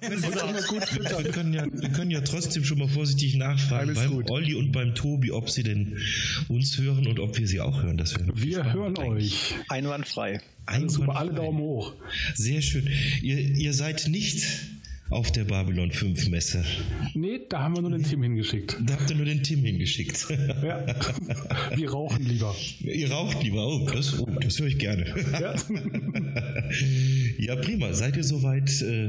wir, können ja, wir können ja trotzdem schon mal vorsichtig nachfragen Alles beim gut. Olli und beim Tobi, ob sie denn uns hören und ob wir sie auch hören. Das wir hören euch. Einwandfrei. Einwandfrei. Alle Daumen hoch. Sehr schön. Ihr, ihr seid nicht auf der Babylon 5 Messe. Nee, da haben wir nur den Tim hingeschickt. Da habt ihr nur den Tim hingeschickt. Ja. Wir rauchen lieber. Ihr raucht lieber, oh, das, oh, das höre ich gerne. Ja. ja, prima. Seid ihr soweit äh,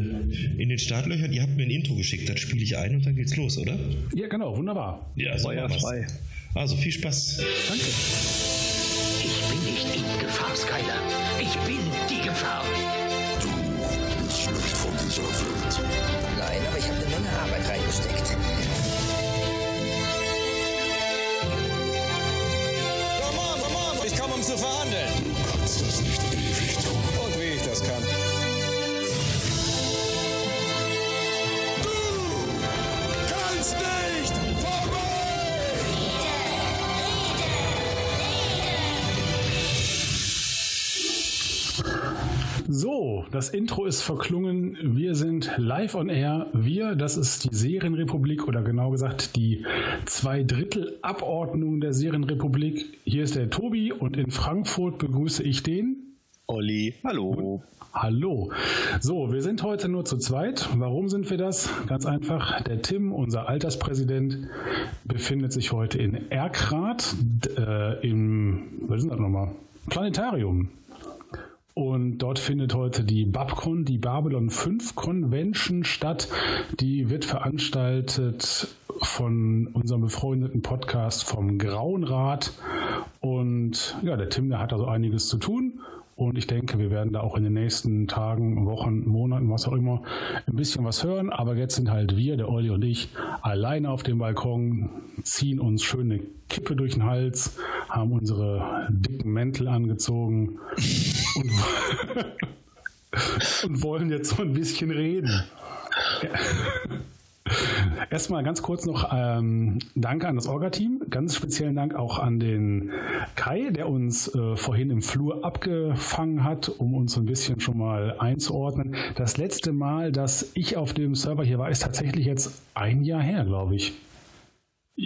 in den Startlöchern? Ihr habt mir ein Intro geschickt, das spiele ich ein und dann geht's los, oder? Ja, genau, wunderbar. Ja, so frei. Also viel Spaß. Danke. Ich bin nicht in Gefahr, Skyler. Ich bin die Gefahr. Du bist nicht von dieser Welt. On, So, das Intro ist verklungen. Wir sind live on air. Wir, das ist die Serienrepublik oder genau gesagt die zwei Drittel Abordnung der Serienrepublik. Hier ist der Tobi und in Frankfurt begrüße ich den Olli. Hallo. Hallo. So, wir sind heute nur zu zweit. Warum sind wir das? Ganz einfach. Der Tim, unser Alterspräsident, befindet sich heute in Erkrath äh, im, was ist das nochmal? Planetarium. Und dort findet heute die Babcon, die Babylon 5 Convention statt. Die wird veranstaltet von unserem befreundeten Podcast vom Grauen Rat. Und ja, der Tim, der hat also einiges zu tun. Und ich denke, wir werden da auch in den nächsten Tagen, Wochen, Monaten, was auch immer, ein bisschen was hören. Aber jetzt sind halt wir, der Olli und ich, alleine auf dem Balkon, ziehen uns schöne Kippe durch den Hals, haben unsere dicken Mäntel angezogen und, und wollen jetzt so ein bisschen reden. Erstmal ganz kurz noch ähm, Danke an das Orga-Team. Ganz speziellen Dank auch an den Kai, der uns äh, vorhin im Flur abgefangen hat, um uns ein bisschen schon mal einzuordnen. Das letzte Mal, dass ich auf dem Server hier war, ist tatsächlich jetzt ein Jahr her, glaube ich.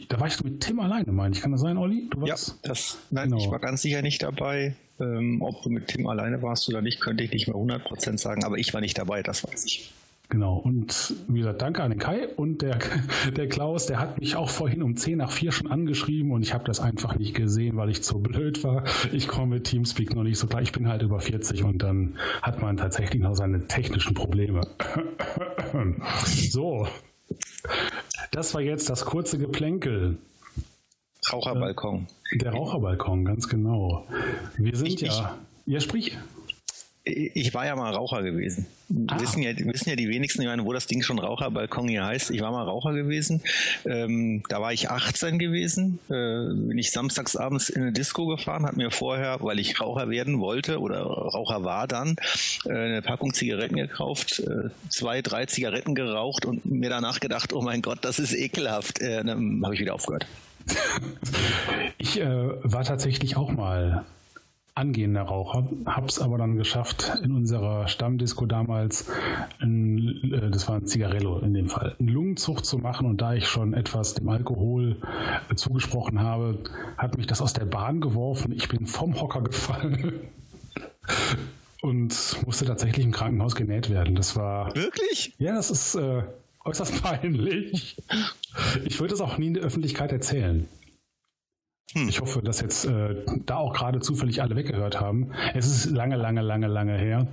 Da war ich mit Tim alleine, meine ich. Kann das sein, Olli? Du warst? Ja, das, nein, genau. ich war ganz sicher nicht dabei. Ähm, ob du mit Tim alleine warst oder nicht, könnte ich nicht mehr 100% sagen, aber ich war nicht dabei, das weiß ich. Genau, und wie gesagt, danke an den Kai und der, der Klaus, der hat mich auch vorhin um 10 nach 4 schon angeschrieben und ich habe das einfach nicht gesehen, weil ich zu blöd war. Ich komme mit Teamspeak noch nicht so klar. Ich bin halt über 40 und dann hat man tatsächlich noch seine technischen Probleme. So, das war jetzt das kurze Geplänkel. Raucherbalkon. Der Raucherbalkon, ganz genau. Wir sind ich, ja. Ich, ja, sprich ich war ja mal Raucher gewesen. Ah. Wissen, ja, wissen ja die wenigsten, ich meine, wo das Ding schon Raucherbalkon hier heißt. Ich war mal Raucher gewesen. Ähm, da war ich 18 gewesen. Äh, bin ich samstags abends in eine Disco gefahren, habe mir vorher, weil ich Raucher werden wollte oder Raucher war dann, äh, eine Packung Zigaretten gekauft, äh, zwei, drei Zigaretten geraucht und mir danach gedacht, oh mein Gott, das ist ekelhaft. Äh, dann habe ich wieder aufgehört. ich äh, war tatsächlich auch mal angehender Raucher, habe es aber dann geschafft, in unserer Stammdisco damals, ein, äh, das war ein Zigarello in dem Fall, einen Lungenzucht zu machen und da ich schon etwas dem Alkohol äh, zugesprochen habe, hat mich das aus der Bahn geworfen. Ich bin vom Hocker gefallen und musste tatsächlich im Krankenhaus genäht werden. Das war wirklich? Ja, das ist äh, äußerst peinlich. Ich würde es auch nie in der Öffentlichkeit erzählen. Hm. Ich hoffe, dass jetzt äh, da auch gerade zufällig alle weggehört haben. Es ist lange, lange, lange, lange her.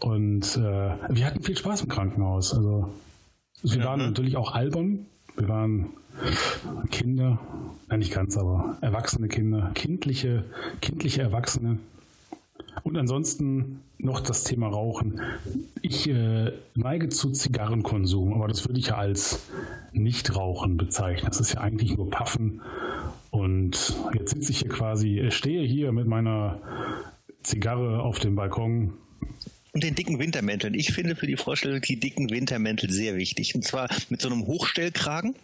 Und äh, wir hatten viel Spaß im Krankenhaus. Also wir waren ne? natürlich auch albern. Wir waren Kinder, nein nicht ganz, aber erwachsene Kinder, kindliche, kindliche Erwachsene. Und ansonsten noch das Thema Rauchen. Ich äh, neige zu Zigarrenkonsum, aber das würde ich ja als Nichtrauchen bezeichnen. Das ist ja eigentlich nur Paffen und jetzt sitze ich hier quasi, stehe hier mit meiner Zigarre auf dem Balkon. Und den dicken Wintermänteln. Ich finde für die Vorstellung die dicken Wintermäntel sehr wichtig. Und zwar mit so einem Hochstellkragen.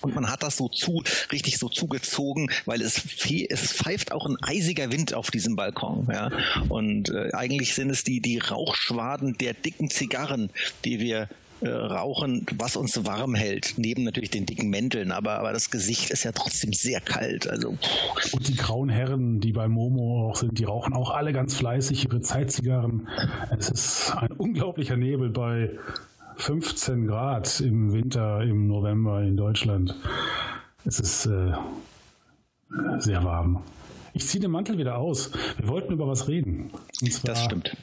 Und man hat das so zu, richtig so zugezogen, weil es, es pfeift auch ein eisiger Wind auf diesem Balkon. Ja? Und äh, eigentlich sind es die, die Rauchschwaden der dicken Zigarren, die wir äh, rauchen, was uns warm hält, neben natürlich den dicken Mänteln, aber, aber das Gesicht ist ja trotzdem sehr kalt. Also. Und die grauen Herren, die bei Momo auch sind, die rauchen auch alle ganz fleißig ihre Zeitzigarren. Es ist ein unglaublicher Nebel bei 15 Grad im Winter, im November in Deutschland. Es ist äh, sehr warm. Ich ziehe den Mantel wieder aus. Wir wollten über was reden. Und zwar, Das stimmt.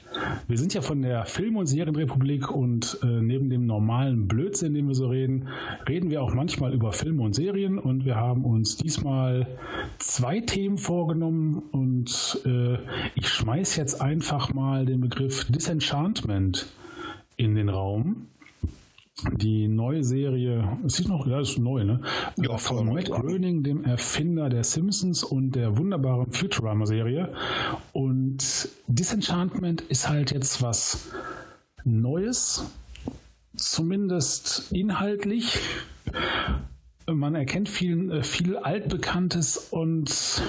Wir sind ja von der Film- und Serienrepublik und äh, neben dem normalen Blödsinn, den wir so reden, reden wir auch manchmal über Filme und Serien und wir haben uns diesmal zwei Themen vorgenommen und äh, ich schmeiß jetzt einfach mal den Begriff Disenchantment in den Raum. Die neue Serie, es ist noch, ja, ist neu, ne? Ja, von Matt. Groening, dem Erfinder der Simpsons und der wunderbaren Futurama-Serie. Und Disenchantment ist halt jetzt was Neues, zumindest inhaltlich. Man erkennt viel, viel Altbekanntes und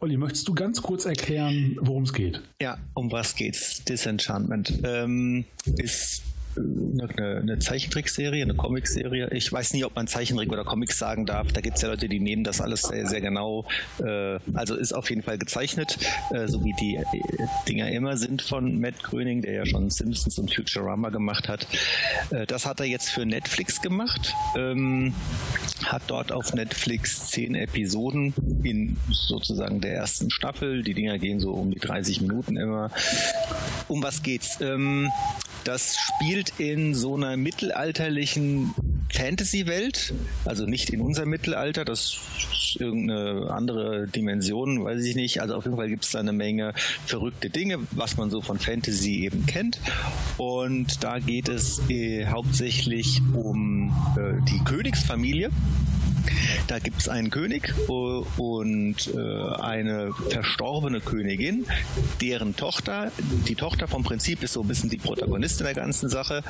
Olli, möchtest du ganz kurz erklären, worum es geht? Ja, um was geht's? Disenchantment ähm, ist eine, eine Zeichentrickserie, eine Comicserie. Ich weiß nie, ob man Zeichentrick oder Comics sagen darf. Da gibt es ja Leute, die nehmen das alles sehr, sehr genau. Äh, also ist auf jeden Fall gezeichnet, äh, so wie die äh, Dinger immer sind von Matt Gröning, der ja schon Simpsons und Futurama gemacht hat. Das hat er jetzt für Netflix gemacht. Ähm, hat dort auf Netflix zehn Episoden in sozusagen der ersten Staffel. Die Dinger gehen so um die 30 Minuten immer. Um was geht's? Ähm, das spielt in so einer mittelalterlichen Fantasy-Welt, also nicht in unser Mittelalter, das ist irgendeine andere Dimension, weiß ich nicht. Also auf jeden Fall gibt es da eine Menge verrückte Dinge, was man so von Fantasy eben kennt. Und da geht es äh, hauptsächlich um äh, die Königsfamilie. Da gibt es einen König äh, und äh, eine verstorbene Königin, deren Tochter, die Tochter vom Prinzip ist so ein bisschen die Protagonistin der ganzen Sache.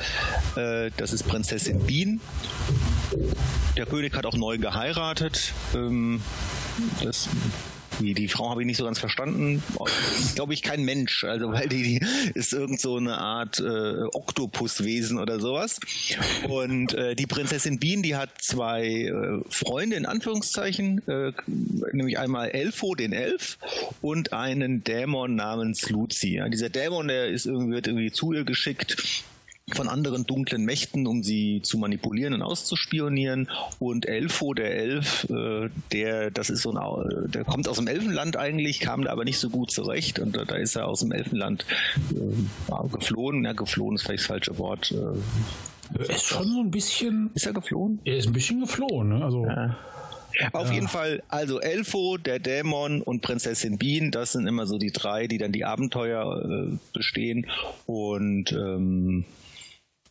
Äh, das ist Prinzessin Bean. Der König hat auch neu geheiratet. Ähm, das die, die Frau habe ich nicht so ganz verstanden. Glaube ich kein Mensch, also weil die, die ist irgend so eine Art äh, Oktopuswesen oder sowas. Und äh, die Prinzessin Bean, die hat zwei äh, Freunde in Anführungszeichen, äh, nämlich einmal Elfo, den Elf, und einen Dämon namens Luzi. Ja, dieser Dämon, der ist irgendwie, wird irgendwie zu ihr geschickt von anderen dunklen Mächten, um sie zu manipulieren und auszuspionieren. Und Elfo, der Elf, äh, der, das ist so ein, der kommt aus dem Elfenland eigentlich, kam da aber nicht so gut zurecht und da, da ist er aus dem Elfenland äh, ja, geflohen. Ja, geflohen ist vielleicht das falsche Wort. Äh, Er ist schon so ein bisschen, ist er geflohen? er ist ein bisschen geflohen, ne? Also, Auf jeden Fall, also Elfo, der Dämon und Prinzessin Bean, das sind immer so die drei, die dann die Abenteuer äh, bestehen. Und ähm,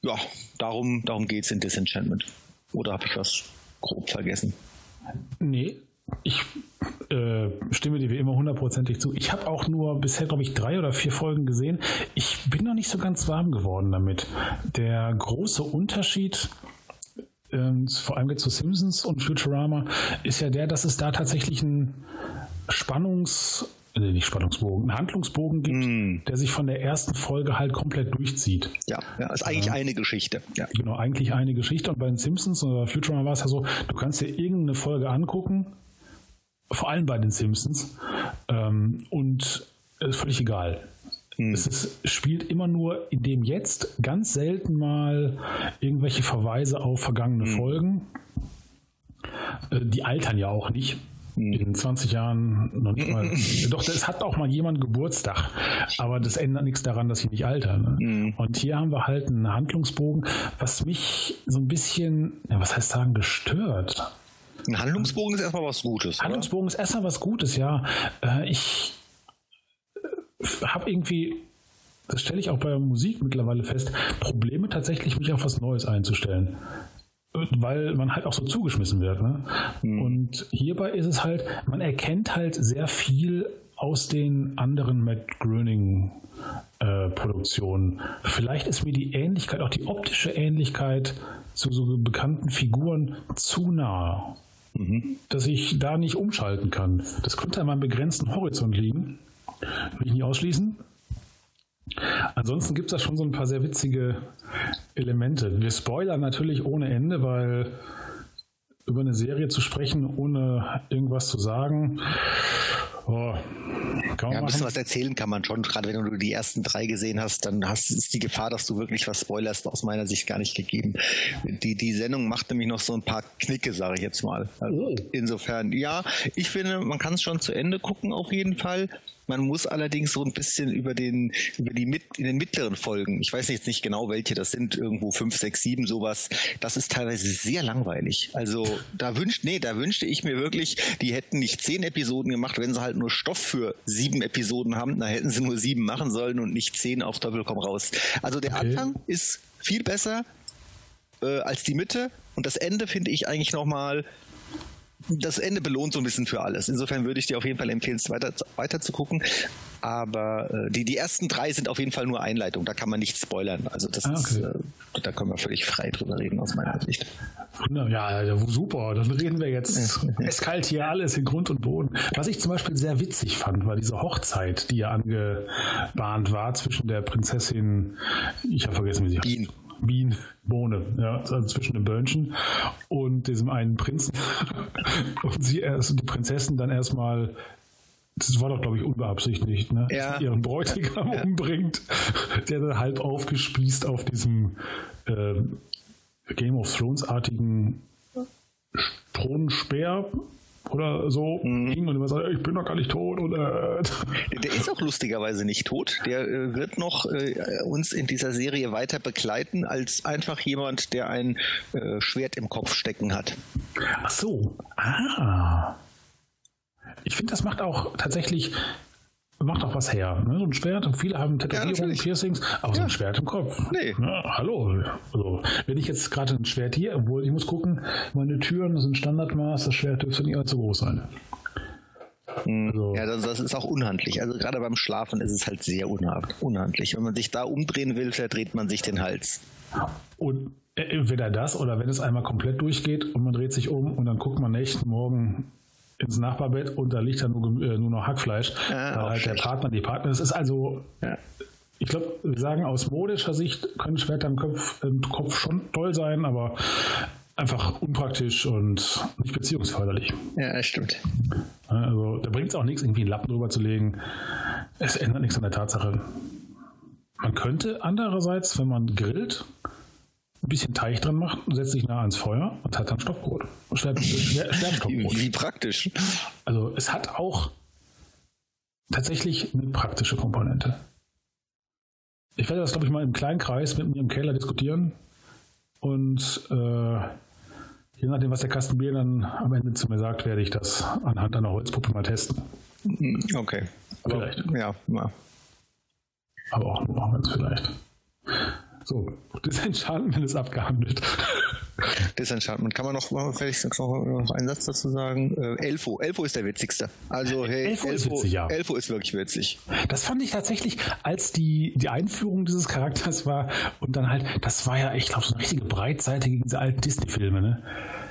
ja, darum, darum geht es in Disenchantment. Oder habe ich was grob vergessen? Nee, ich äh, stimme dir wie immer hundertprozentig zu. Ich habe auch nur bisher, glaube ich, drei oder vier Folgen gesehen. Ich bin noch nicht so ganz warm geworden damit. Der große Unterschied, ähm, vor allem jetzt zu Simpsons und Futurama, ist ja der, dass es da tatsächlich einen Spannungs- äh, nicht Spannungsbogen, einen Handlungsbogen gibt, der sich von der ersten Folge halt komplett durchzieht. Ja, ja ist eigentlich eine Geschichte. Ja. Genau, eigentlich eine Geschichte. Und bei den Simpsons oder Futurama war es ja so, du kannst dir irgendeine Folge angucken, vor allem bei den Simpsons, ähm, und es ist völlig egal. Es ist, spielt immer nur in dem Jetzt ganz selten mal irgendwelche Verweise auf vergangene Folgen. Äh, Die altern ja auch nicht. In 20 Jahren noch nicht mal. Doch, es hat auch mal jemand Geburtstag. Aber das ändert nichts daran, dass sie nicht altern. Ne? Und hier haben wir halt einen Handlungsbogen, was mich so ein bisschen, ja, was heißt sagen, gestört. Ein Handlungsbogen ist erstmal was Gutes. Oder? Handlungsbogen ist erstmal was Gutes, ja. Äh, Ich habe irgendwie, das stelle ich auch bei Musik mittlerweile fest, Probleme tatsächlich, mich auf was Neues einzustellen. Weil man halt auch so zugeschmissen wird. Ne? Und hierbei ist es halt, man erkennt halt sehr viel aus den anderen Matt Groening äh, Produktionen. Vielleicht ist mir die Ähnlichkeit, auch die optische Ähnlichkeit zu so bekannten Figuren zu nah dass ich da nicht umschalten kann. Das könnte an meinem begrenzten Horizont liegen. Will ich nicht ausschließen. Ansonsten gibt es da schon so ein paar sehr witzige Elemente. Wir spoilern natürlich ohne Ende, weil über eine Serie zu sprechen, ohne irgendwas zu sagen, Oh, ja, ein bisschen was erzählen kann man schon. Gerade wenn du die ersten drei gesehen hast, dann hast, ist die Gefahr, dass du wirklich was spoilerst, aus meiner Sicht gar nicht gegeben. Die, die Sendung macht nämlich noch so ein paar Knicke, sage ich jetzt mal. Also oh. Insofern, ja, ich finde, man kann es schon zu Ende gucken auf jeden Fall. Man muss allerdings so ein bisschen über den, über die mit, in den mittleren Folgen, ich weiß jetzt nicht genau welche, das sind irgendwo fünf, sechs, sieben, sowas. Das ist teilweise sehr langweilig. Also da wünscht, nee, da wünschte ich mir wirklich, die hätten nicht zehn Episoden gemacht, wenn sie halt nur Stoff für sieben Episoden haben, da hätten sie nur sieben machen sollen und nicht zehn auf Doppelkomm raus. Also der okay. Anfang ist viel besser äh, als die Mitte und das Ende finde ich eigentlich nochmal das Ende belohnt so ein bisschen für alles. Insofern würde ich dir auf jeden Fall empfehlen, weiter, weiter zu gucken. Aber äh, die, die ersten drei sind auf jeden Fall nur Einleitung. Da kann man nicht spoilern. Also das ah, okay. ist, äh, da können wir völlig frei drüber reden aus meiner Sicht. Ja, super. Dann reden wir jetzt eiskalt hier alles in Grund und Boden. Was ich zum Beispiel sehr witzig fand, war diese Hochzeit, die ja angebahnt war zwischen der Prinzessin, ich habe vergessen, wie sie heißt. Wien, Bohne, ja, also zwischen dem Böhnchen und diesem einen Prinzen. und sie erst, die Prinzessin dann erstmal das war doch, glaube ich, unbeabsichtigt, ne? Ja. ihren Bräutigam ja. umbringt, der dann halb aufgespießt auf diesem äh, Game of Thrones-artigen Thronenspeer oder so mhm. und immer sagt, ich bin doch gar nicht tot. Und, äh. Der ist auch lustigerweise nicht tot. Der äh, wird noch äh, uns in dieser Serie weiter begleiten als einfach jemand, der ein äh, Schwert im Kopf stecken hat. Ach so. Ah. Ich finde, das macht auch tatsächlich macht auch was her. Ne? So ein Schwert, viele haben Tätowierungen, ja, Piercings, aber ja. so ein Schwert im Kopf. Nee. Ja, hallo. Also, wenn ich jetzt gerade ein Schwert hier, obwohl ich muss gucken, meine Türen sind Standardmaß, das Schwert dürfte nicht allzu groß sein. Hm. Also. Ja, das, das, ist auch unhandlich. Also gerade beim Schlafen ist es halt sehr unhandlich. Wenn man sich da umdrehen will, verdreht man sich den Hals. Und entweder das oder wenn es einmal komplett durchgeht und man dreht sich um und dann guckt man nächsten Morgen ins Nachbarbett und da liegt dann nur, äh, nur noch Hackfleisch. Weil halt der Partner, die Partner, das ist also, ja. ich glaube, wir sagen aus modischer Sicht können Schwerter im Kopf, im Kopf schon toll sein, aber einfach unpraktisch und nicht beziehungsförderlich. Ja, stimmt. Also da bringt es auch nichts, irgendwie einen Lappen drüber zu legen. Es ändert nichts an der Tatsache. Man könnte andererseits, wenn man grillt, ein bisschen Teig drin macht, setzt sich nah ans Feuer und hat dann Stockbrot. Schwer, schwer, Wie praktisch. Also es hat auch tatsächlich eine praktische Komponente. Ich werde das, glaube ich, mal im kleinen Kreis mit mir im Keller diskutieren und äh, je nachdem, was der Kasten Bier dann am Ende zu mir sagt, werde ich das anhand einer Holzpuppe mal testen. Okay. Vielleicht. Aber, ja, mal. Aber auch nur ganz vielleicht. So, Disenchantment ist abgehandelt. Disenchantment. Kann man noch, vielleicht noch, noch einen Satz dazu sagen? Äh, Elfo. Elfo ist der witzigste. Also, hey, Elfo, Elfo, ist, witzig, ja. Elfo ist wirklich witzig. Das fand ich tatsächlich, als die, die Einführung dieses Charakters war und dann halt, das war ja, ich glaube, so eine richtige Breitseite gegen diese alten Disney-Filme, ne?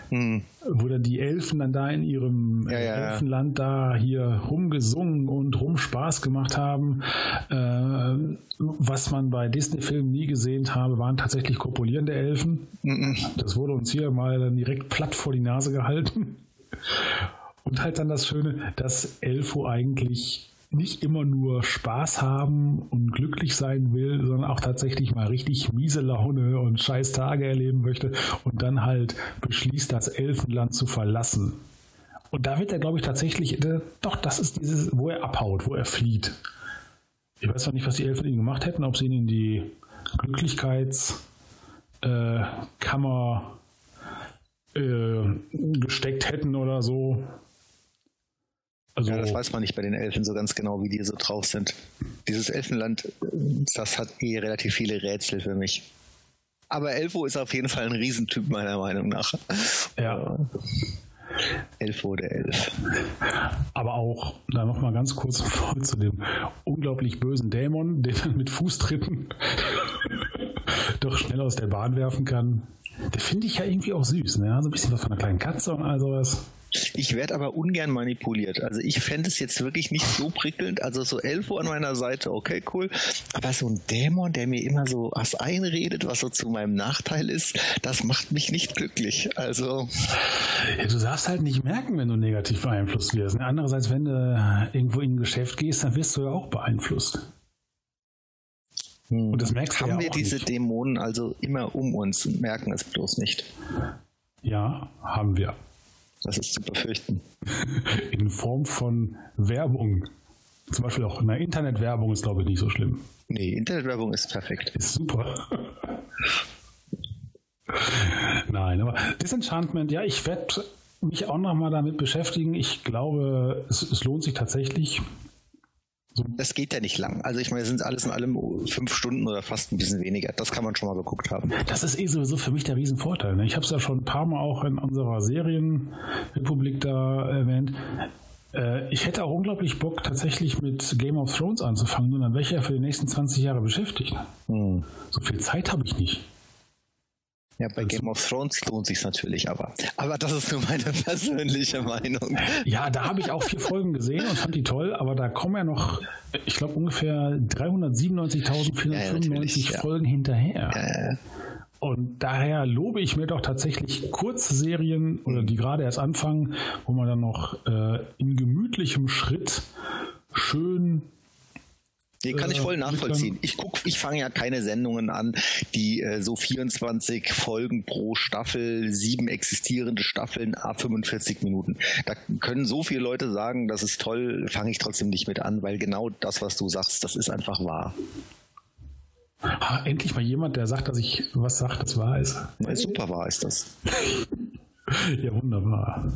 Hm. Wo dann die Elfen dann da in ihrem ja, ja, Elfenland da hier rumgesungen und rum Spaß gemacht haben. Äh, was man bei Disney-Filmen nie gesehen habe, waren tatsächlich kopulierende Elfen. Mhm. Das wurde uns hier mal dann direkt platt vor die Nase gehalten. Und halt dann das Schöne, dass Elfo eigentlich nicht immer nur Spaß haben und glücklich sein will, sondern auch tatsächlich mal richtig miese Laune und scheiß Tage erleben möchte und dann halt beschließt, das Elfenland zu verlassen. Und da wird er, glaube ich, tatsächlich, äh, doch, das ist dieses, wo er abhaut, wo er flieht. Ich weiß noch nicht, was die Elfen ihn gemacht hätten, ob sie ihn in die Glücklichkeitskammer äh, äh, gesteckt hätten oder so. Also, ja, das weiß man nicht bei den Elfen so ganz genau, wie die so drauf sind. Dieses Elfenland, das hat eh relativ viele Rätsel für mich. Aber Elfo ist auf jeden Fall ein Riesentyp, meiner Meinung nach. Ja. Elfo der Elf. Aber auch, da nochmal ganz kurz vor zu dem unglaublich bösen Dämon, den man mit Fußtritten doch schnell aus der Bahn werfen kann. Der finde ich ja irgendwie auch süß, ne? So ein bisschen was von einer kleinen Katze und all sowas. Ich werde aber ungern manipuliert. Also ich fände es jetzt wirklich nicht so prickelnd. Also so Elfo an meiner Seite, okay, cool. Aber so ein Dämon, der mir immer so was einredet, was so zu meinem Nachteil ist, das macht mich nicht glücklich. Also. Ja, du darfst halt nicht merken, wenn du negativ beeinflusst wirst. Andererseits, wenn du irgendwo in ein Geschäft gehst, dann wirst du ja auch beeinflusst. Und das merkst du Haben ja wir diese nicht. Dämonen also immer um uns und merken es bloß nicht? Ja, haben wir. Das ist zu befürchten. In Form von Werbung. Zum Beispiel auch eine Internetwerbung ist, glaube ich, nicht so schlimm. Nee, Internetwerbung ist perfekt. Ist super. Nein, aber Disenchantment, ja, ich werde mich auch nochmal damit beschäftigen. Ich glaube, es, es lohnt sich tatsächlich. Das geht ja nicht lang. Also ich meine, es sind alles in allem fünf Stunden oder fast ein bisschen weniger. Das kann man schon mal geguckt haben. Das ist eh sowieso für mich der Riesenvorteil. Ne? Ich habe es ja schon ein paar Mal auch in unserer Serienrepublik da erwähnt. Äh, ich hätte auch unglaublich Bock, tatsächlich mit Game of Thrones anzufangen, und dann wäre ich ja für die nächsten 20 Jahre beschäftigt. Hm. So viel Zeit habe ich nicht. Ja, bei Game of Thrones lohnt sich natürlich aber. Aber das ist nur meine persönliche Meinung. Ja, da habe ich auch vier Folgen gesehen und fand die toll, aber da kommen ja noch, ich glaube, ungefähr 397.495 ja, Folgen ja. hinterher. Ja, und daher lobe ich mir doch tatsächlich Kurzserien oder die gerade erst anfangen, wo man dann noch äh, in gemütlichem Schritt schön Nee, kann ich voll nachvollziehen. Ich guck, ich fange ja keine Sendungen an, die äh, so 24 Folgen pro Staffel, sieben existierende Staffeln, a 45 Minuten. Da können so viele Leute sagen, das ist toll, fange ich trotzdem nicht mit an, weil genau das, was du sagst, das ist einfach wahr. Ha, endlich mal jemand, der sagt, dass ich was sagt, das wahr ist. Ja, super wahr ist das. ja, wunderbar.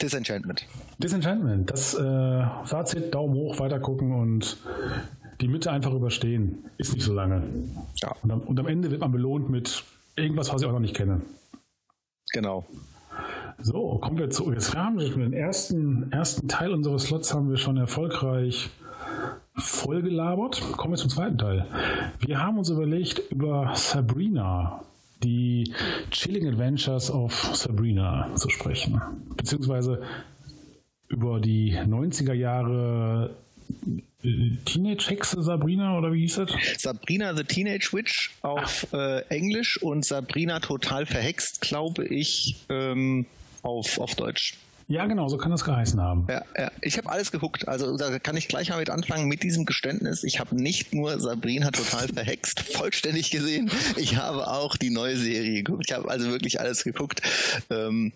Disenchantment. Disenchantment. Das äh, Fazit, Daumen hoch, weiter gucken und die Mitte einfach überstehen. Ist nicht so lange. Ja. Und am, und am Ende wird man belohnt mit irgendwas, was ich auch noch nicht kenne. Genau. So, kommen wir zu. Jetzt haben wir schon den ersten, ersten Teil unseres Slots haben wir schon erfolgreich vollgelabert. Kommen wir zum zweiten Teil. Wir haben uns überlegt, über Sabrina die Chilling Adventures of Sabrina zu sprechen. Beziehungsweise über die 90er Jahre äh, Teenage Hexe Sabrina oder wie hieß das? Sabrina the Teenage Witch auf äh, Englisch und Sabrina total verhext, glaube ich, ähm, auf, auf Deutsch. Ja, genau, so kann das geheißen haben. Ja, ja. Ich habe alles geguckt. Also da kann ich gleich mal mit anfangen mit diesem Geständnis. Ich habe nicht nur Sabrina total verhext vollständig gesehen. Ich habe auch die neue Serie geguckt. Ich habe also wirklich alles geguckt. Ähm,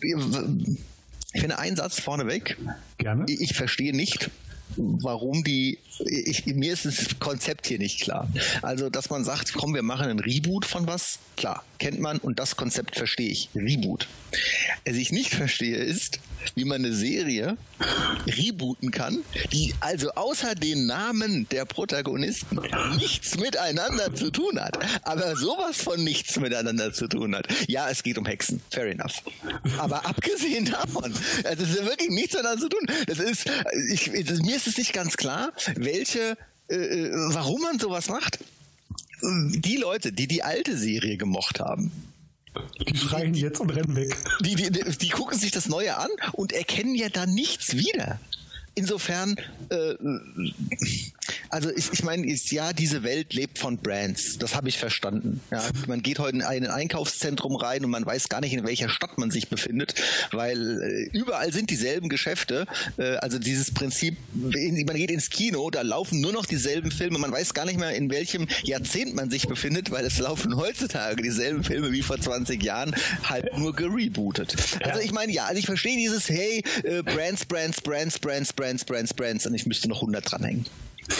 ich finde einen Satz vorneweg. Gerne. Ich, ich verstehe nicht, warum die, ich, mir ist das Konzept hier nicht klar. Also, dass man sagt, komm, wir machen einen Reboot von was, klar, kennt man und das Konzept verstehe ich. Reboot. Was ich nicht verstehe ist, wie man eine Serie rebooten kann, die also außer den Namen der Protagonisten nichts miteinander zu tun hat. Aber sowas von nichts miteinander zu tun hat. Ja, es geht um Hexen. Fair enough. Aber abgesehen davon, es ist wirklich nichts miteinander zu tun. Das ist, ich, das, mir ist es nicht ganz klar, welche, äh, äh warum man sowas macht. Die Leute, die die alte Serie gemocht haben, die schreien jetzt und rennen weg. Die, die, die, gucken sich das Neue an und erkennen ja da nichts wieder. Insofern, äh, also ich, ich meine, ist ja, diese Welt lebt von Brands. Das habe ich verstanden. Ja, man geht heute in ein Einkaufszentrum rein und man weiß gar nicht, in welcher Stadt man sich befindet, weil äh, überall sind dieselben Geschäfte. Äh, also dieses Prinzip, man geht ins Kino, da laufen nur noch dieselben Filme. Man weiß gar nicht mehr, in welchem Jahrzehnt man sich befindet, weil es laufen heutzutage dieselben Filme wie vor 20 Jahren, halt nur gerebootet. Also ich meine, ja, also ich verstehe dieses, hey, äh, Brands, Brands, Brands, Brands, Brands, Brands, Brands und ich müsste noch 100 dranhängen.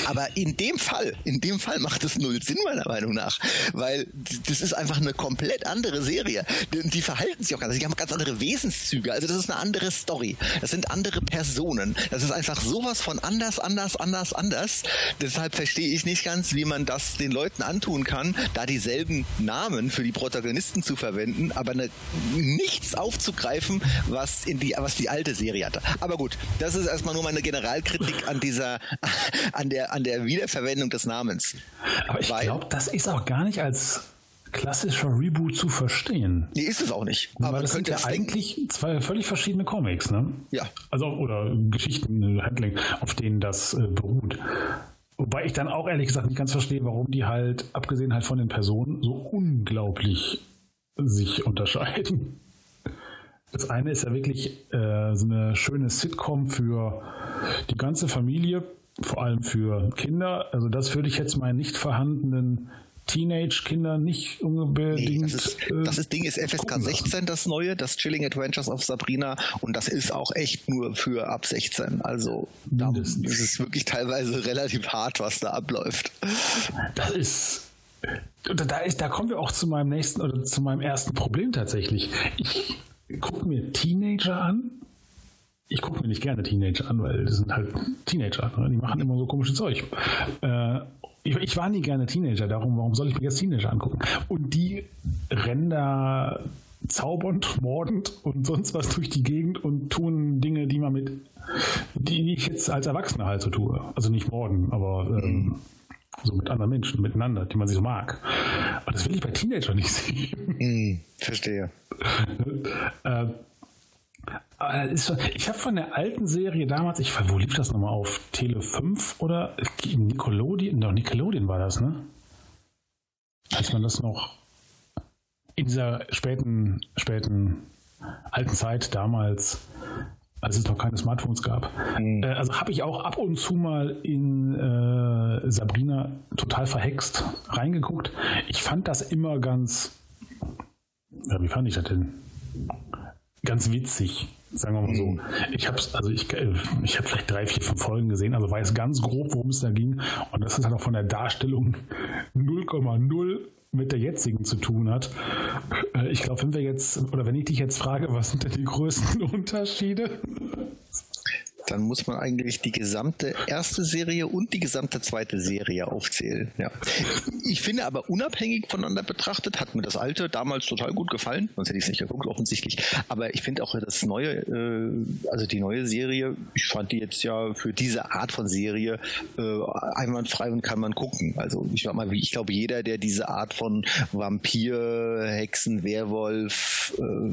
Aber in dem Fall, in dem Fall macht es null Sinn, meiner Meinung nach. Weil das ist einfach eine komplett andere Serie. Die verhalten sich auch ganz, die haben ganz andere Wesenszüge. Also das ist eine andere Story. Das sind andere Personen. Das ist einfach sowas von anders, anders, anders, anders. Deshalb verstehe ich nicht ganz, wie man das den Leuten antun kann, da dieselben Namen für die Protagonisten zu verwenden, aber eine, nichts aufzugreifen, was in die, was die alte Serie hatte. Aber gut, das ist erstmal nur meine Generalkritik an dieser, an der, an der Wiederverwendung des Namens. Aber ich glaube, das ist auch gar nicht als klassischer Reboot zu verstehen. Nee, ist es auch nicht. Aber das sind ja eigentlich zwei völlig verschiedene Comics, ne? Ja. Also, oder Geschichten, äh, Handling, auf denen das äh, beruht. Wobei ich dann auch ehrlich gesagt nicht ganz verstehe, warum die halt, abgesehen halt von den Personen, so unglaublich sich unterscheiden. Das eine ist ja wirklich äh, so eine schöne Sitcom für die ganze Familie, vor allem für Kinder. Also das würde ich jetzt meinen nicht vorhandenen Teenage-Kinder nicht unbedingt. Nee, das, ist, äh, das ist Ding ist FSK 16 das neue, das Chilling Adventures of Sabrina und das ist auch echt nur für ab 16. Also da ist es wirklich teilweise relativ hart, was da abläuft. Das ist da, ist, da kommen wir auch zu meinem nächsten oder zu meinem ersten Problem tatsächlich. Ich gucke mir Teenager an. Ich gucke mir nicht gerne Teenager an, weil das sind halt Teenager. Ne? Die machen immer so komisches Zeug. Äh, ich, ich, war nie gerne Teenager, darum, warum soll ich mir jetzt Teenager angucken? Und die rennen da zaubernd, mordend und sonst was durch die Gegend und tun Dinge, die man mit, die ich jetzt als Erwachsener halt so tue. Also nicht morden, aber ähm, so mit anderen Menschen, miteinander, die man sich so mag. Aber das will ich bei Teenagern nicht sehen. Mm, verstehe. äh, ich habe von der alten Serie damals, ich wo lief das nochmal auf Tele 5 oder Nickelodeon? No, Nickelodeon war das, ne? Als man das noch in dieser späten, späten alten Zeit damals als es noch keine Smartphones gab. Mhm. Äh, also habe ich auch ab und zu mal in äh, Sabrina total verhext reingeguckt. Ich fand das immer ganz, ja, wie fand ich das denn? Ganz witzig, sagen wir mal so. Mhm. Ich habe also ich, äh, ich habe vielleicht drei, vier, fünf Folgen gesehen, also weiß ganz grob, worum es da ging. Und das ist halt auch von der Darstellung 0,0 mit der jetzigen zu tun hat. Äh, ich glaube, wenn wir jetzt, oder wenn ich dich jetzt frage, was sind denn die größten Unterschiede? Dann muss man eigentlich die gesamte erste Serie und die gesamte zweite Serie aufzählen. Ja. Ich finde aber unabhängig voneinander betrachtet, hat mir das alte damals total gut gefallen, sonst hätte ich es nicht geguckt, offensichtlich. Aber ich finde auch das neue, äh, also die neue Serie, ich fand die jetzt ja für diese Art von Serie äh, einwandfrei und kann man gucken. Also ich, mal, ich glaube, jeder, der diese Art von Vampir, Hexen, Werwolf, äh,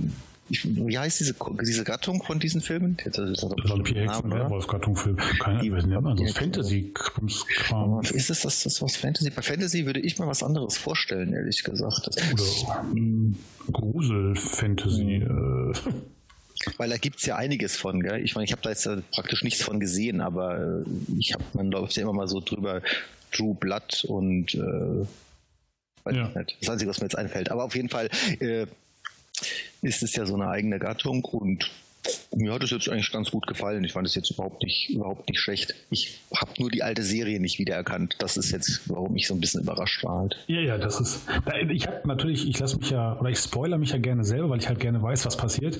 ich, wie heißt diese, diese Gattung von diesen Filmen? Vampir-Hexen, Werwolf-Gattung-Film. Keine Ahnung, ja, also Fantasy-Kram. Ist es das, das was Fantasy? Bei Fantasy würde ich mir was anderes vorstellen, ehrlich gesagt. Oder ähm, Grusel-Fantasy. Mhm. Weil da gibt es ja einiges von, gell? Ich meine, ich habe da jetzt praktisch nichts von gesehen, aber äh, ich habe, man läuft ja immer mal so drüber, True Blood und äh, ja. das Einzige, was mir jetzt einfällt. Aber auf jeden Fall, äh, ist es ja so eine eigene Gattung und mir hat es jetzt eigentlich ganz gut gefallen. Ich fand es jetzt überhaupt nicht, überhaupt nicht schlecht. Ich habe nur die alte Serie nicht wiedererkannt. Das ist jetzt, warum ich so ein bisschen überrascht war halt. Ja, ja, das ist. Ich habe natürlich, ich lasse mich ja, oder ich spoiler mich ja gerne selber, weil ich halt gerne weiß, was passiert.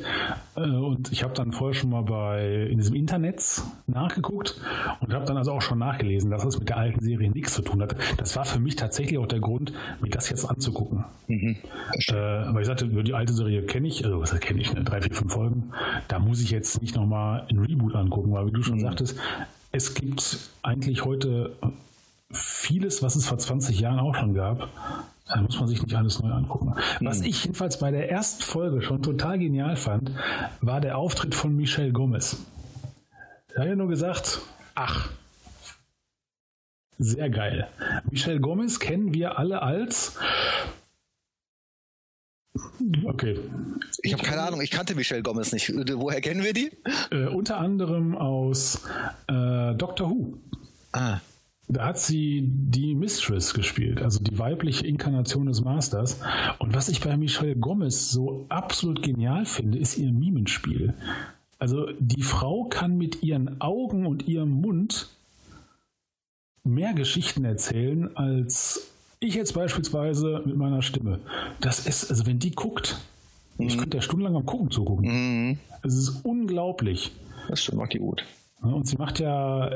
Äh, und ich habe dann vorher schon mal bei in diesem Internet nachgeguckt und habe dann also auch schon nachgelesen, dass es mit der alten Serie nichts zu tun hat. Das war für mich tatsächlich auch der Grund, mir das jetzt anzugucken. Mhm, äh, weil ich sagte, die alte Serie kenne ich, also was kenne ich, ne? drei, vier, fünf Folgen. Da muss ich jetzt nicht nochmal ein Reboot angucken, weil wie du schon mhm. sagtest, es gibt eigentlich heute vieles, was es vor 20 Jahren auch schon gab. Da muss man sich nicht alles neu angucken. Mhm. Was ich jedenfalls bei der ersten Folge schon total genial fand, war der Auftritt von Michelle Gomez. Er hat ja nur gesagt, ach, sehr geil. Michelle Gomez kennen wir alle als Okay. Ich habe keine Ahnung, ich kannte Michelle Gomez nicht. Woher kennen wir die? Äh, unter anderem aus äh, Doctor Who. Ah. Da hat sie die Mistress gespielt, also die weibliche Inkarnation des Masters. Und was ich bei Michelle Gomez so absolut genial finde, ist ihr Mimenspiel. Also die Frau kann mit ihren Augen und ihrem Mund mehr Geschichten erzählen als ich jetzt beispielsweise mit meiner Stimme. Das ist, also wenn die guckt, mhm. ich könnte ja stundenlang am Gucken zugucken. Mhm. Es ist unglaublich. Das ist schon macht die gut. Und sie macht ja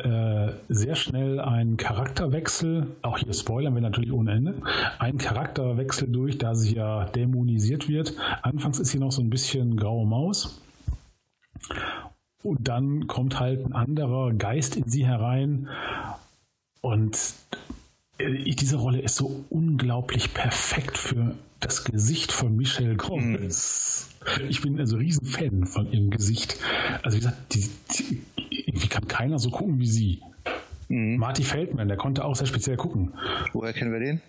äh, sehr schnell einen Charakterwechsel, auch hier spoilern wir natürlich ohne Ende, einen Charakterwechsel durch, da sie ja dämonisiert wird. Anfangs ist sie noch so ein bisschen graue Maus. Und dann kommt halt ein anderer Geist in sie herein. Und diese Rolle ist so unglaublich perfekt für das Gesicht von Michelle Gomez. Mhm. Ich bin also riesen Fan von ihrem Gesicht. Also wie gesagt, die, die, irgendwie kann keiner so gucken wie sie. Mhm. Marty Feldman, der konnte auch sehr speziell gucken. Woher kennen wir den?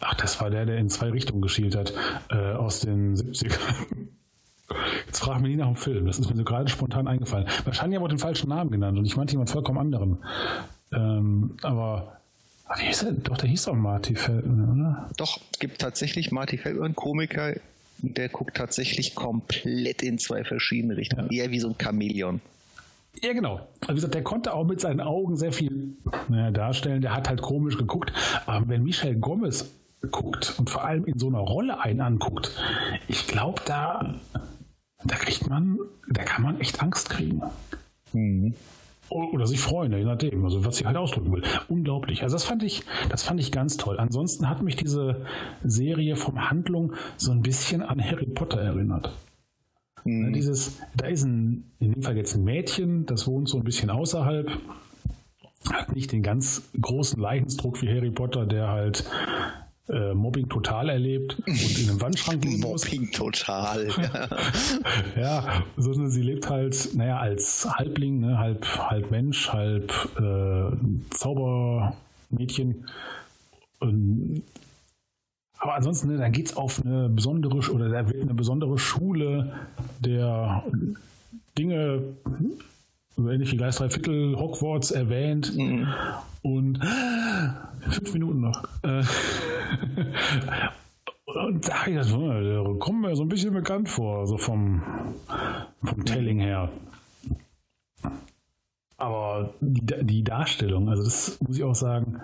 Ach, das war der, der in zwei Richtungen geschielt hat, äh, aus den 70ern. Jetzt frag mich nie nach dem Film. Das ist mir so gerade spontan eingefallen. Wahrscheinlich haben wir den falschen Namen genannt und ich meinte jemand vollkommen anderen. Ähm, aber wie hieß er? Doch, der hieß doch Marty Feldman, oder? Doch, es gibt tatsächlich Marty Feldman, Komiker, der guckt tatsächlich komplett in zwei verschiedene Richtungen. Ja. Eher wie so ein Chamäleon. Ja, genau. Also wie gesagt, der konnte auch mit seinen Augen sehr viel naja, darstellen. Der hat halt komisch geguckt. Aber wenn Michel Gomez guckt und vor allem in so einer Rolle einen anguckt, ich glaube, da, da kriegt man, da kann man echt Angst kriegen. Mhm. Oder sich freuen, je nachdem, also was sie halt ausdrücken will. Unglaublich. Also das fand ich, das fand ich ganz toll. Ansonsten hat mich diese Serie vom Handlung so ein bisschen an Harry Potter erinnert. Mhm. Dieses, da ist ein, in dem Fall jetzt ein Mädchen, das wohnt so ein bisschen außerhalb, hat nicht den ganz großen Leidensdruck wie Harry Potter, der halt äh, Mobbing total erlebt und in einem Wandschrank leben muss. Mobbing total. Ja. sondern sie lebt halt, naja, als Halbling, ne, halb, halb Mensch, halb äh, Zaubermädchen. Und, aber ansonsten, ne, dann geht es auf eine besondere oder da wird eine besondere Schule der Dinge so ähnlich wie Gleis 3 Viertel Hogwarts erwähnt. Mhm. Und fünf Minuten noch. Äh, und da ich das, der kommt mir so ein bisschen bekannt vor, so vom, vom Telling her. Aber die, die Darstellung, also das muss ich auch sagen,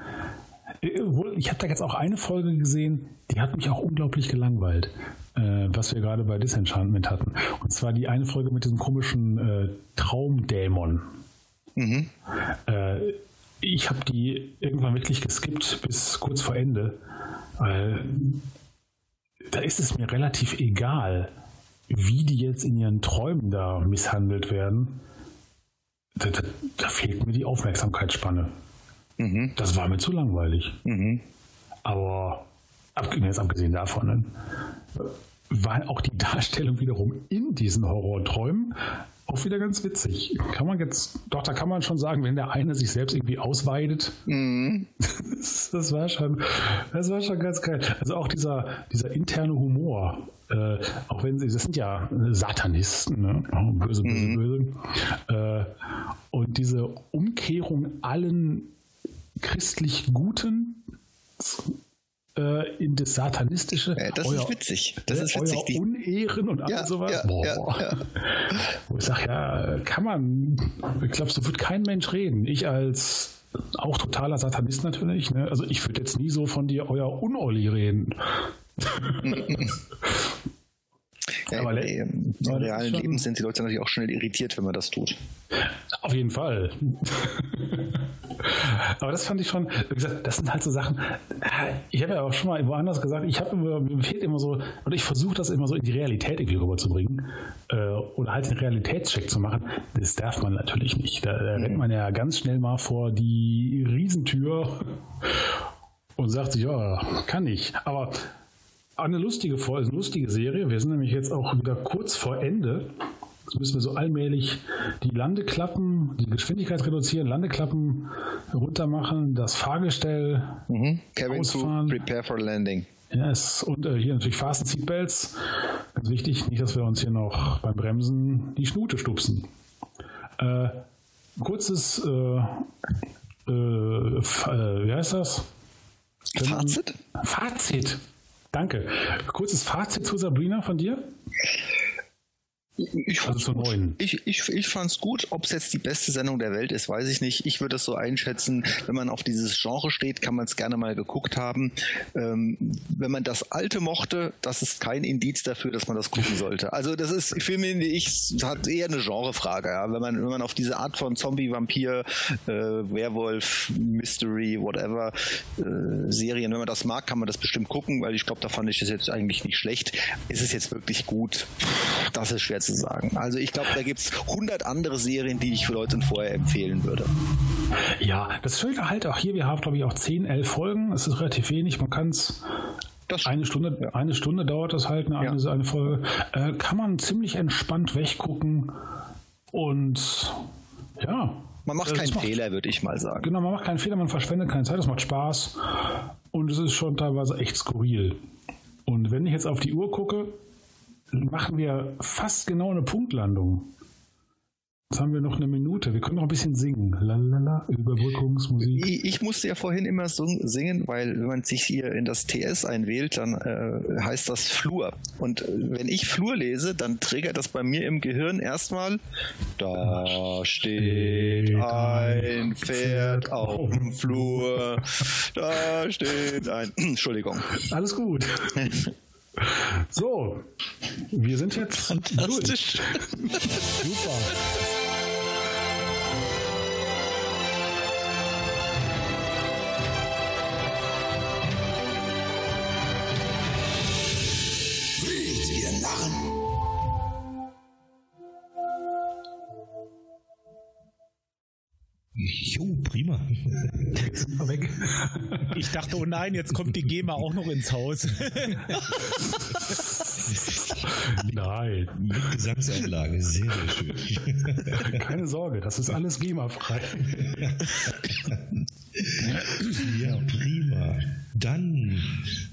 ich habe da jetzt auch eine Folge gesehen, die hat mich auch unglaublich gelangweilt, äh, was wir gerade bei Disenchantment hatten. Und zwar die eine Folge mit diesem komischen äh, Traumdämon. Mhm. Äh, ich habe die irgendwann wirklich geskippt bis kurz vor Ende, weil da ist es mir relativ egal, wie die jetzt in ihren Träumen da misshandelt werden. Da, da, da fehlt mir die Aufmerksamkeitsspanne. Mhm. Das war mir zu langweilig. Mhm. Aber jetzt abgesehen davon, ne, war auch die Darstellung wiederum in diesen Horrorträumen auch wieder ganz witzig. Kann man jetzt, doch, da kann man schon sagen, wenn der eine sich selbst irgendwie ausweidet. Mhm. Das, das, war schon, das war schon ganz geil. Also auch dieser, dieser interne Humor, äh, auch wenn sie, das sind ja Satanisten, ne? Oh, böse, böse, mhm. böse. Äh, und diese Umkehrung allen christlich Guten äh, in das Satanistische. Ja, das euer, ist witzig. Das ist witzig. Euer Unehren und all ja, sowas. Ja, Boah. Ja, Wo ich sage, ja, kann man, ich glaube, so wird kein Mensch reden. Ich als auch totaler Satanist natürlich. Ne? Also ich würde jetzt nie so von dir euer Unolli reden. Ja, aber Im realen Leben sind die Leute natürlich auch schnell irritiert, wenn man das tut. Auf jeden Fall. aber das fand ich schon, wie gesagt, das sind halt so Sachen. Ich habe ja auch schon mal woanders gesagt, ich habe mir fehlt immer so, und ich versuche das immer so in die Realität irgendwie rüberzubringen äh, oder halt einen Realitätscheck zu machen. Das darf man natürlich nicht. Da, da mhm. rennt man ja ganz schnell mal vor die Riesentür und sagt sich, ja, kann ich. Aber eine lustige Folge, eine lustige Serie. Wir sind nämlich jetzt auch wieder kurz vor Ende. Jetzt müssen wir so allmählich die Landeklappen, die Geschwindigkeit reduzieren, Landeklappen runter machen, das Fahrgestell mhm. Cabin ausfahren. prepare for landing. Yes. Und äh, hier natürlich Fasten Seatbelts. Ganz wichtig, nicht, dass wir uns hier noch beim Bremsen die Schnute stupsen. Äh, kurzes, äh, äh, äh wie heißt das? Fazit? Fazit. Danke. Kurzes Fazit zu Sabrina von dir? Ich fand's also gut. Ich, ich, ich fand's gut. Ob es jetzt die beste Sendung der Welt ist, weiß ich nicht. Ich würde es so einschätzen, wenn man auf dieses Genre steht, kann man es gerne mal geguckt haben. Ähm, wenn man das Alte mochte, das ist kein Indiz dafür, dass man das gucken sollte. Also das ist, für mich, ich, hat eher eine Genrefrage. Ja? Wenn man, wenn man auf diese Art von Zombie, Vampir, äh, Werwolf, Mystery, whatever äh, Serien, wenn man das mag, kann man das bestimmt gucken, weil ich glaube, da fand ich das jetzt eigentlich nicht schlecht. Ist es jetzt wirklich gut? Das ist schwer zu zu sagen. Also ich glaube, da gibt es 100 andere Serien, die ich für Leute vorher empfehlen würde. Ja, das Schöne halt auch hier, wir haben glaube ich auch 10, 11 Folgen, es ist relativ wenig, man kann es Das eine Stunde, eine Stunde dauert das halt, eine, eine, eine Folge. Äh, kann man ziemlich entspannt weggucken und ja. Man macht das keinen Fehler, würde ich mal sagen. Genau, man macht keinen Fehler, man verschwendet keine Zeit, es macht Spaß und es ist schon teilweise echt skurril. Und wenn ich jetzt auf die Uhr gucke, machen wir fast genau eine Punktlandung. Jetzt haben wir noch eine Minute. Wir können noch ein bisschen singen. Lalala, Überbrückungsmusik. Ich, ich musste ja vorhin immer so singen, weil wenn man sich hier in das TS einwählt, dann äh, heißt das Flur. Und äh, wenn ich Flur lese, dann triggert das bei mir im Gehirn erstmal, da steht ein Pferd auf dem Flur, da steht ein, Entschuldigung. Alles gut. So, wir sind jetzt Fantastisch. Super. Fleht, ihr Narren! Jo, prima. Wir weg. Ich dachte, oh nein, jetzt kommt die GEMA auch noch ins Haus. Nein, Mit Gesangseinlage, sehr, sehr schön. keine Sorge, das ist alles GEMA-frei. Ja, prima. Dann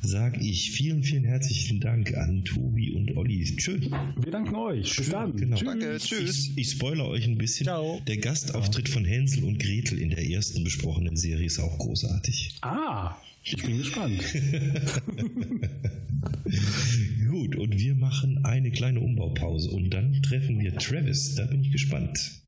sage ich vielen, vielen herzlichen Dank an Tobi und Olli. Schön. Wir danken euch. Bis dann. Genau. Danke, tschüss. Ich, ich spoilere euch ein bisschen. Ciao. Der Gastauftritt von Hänsel und Gretel in der ersten besprochenen Serie ist auch großartig. Ah, ich bin gespannt. Gut, und wir machen eine kleine Umbaupause und dann treffen wir Travis. Da bin ich gespannt.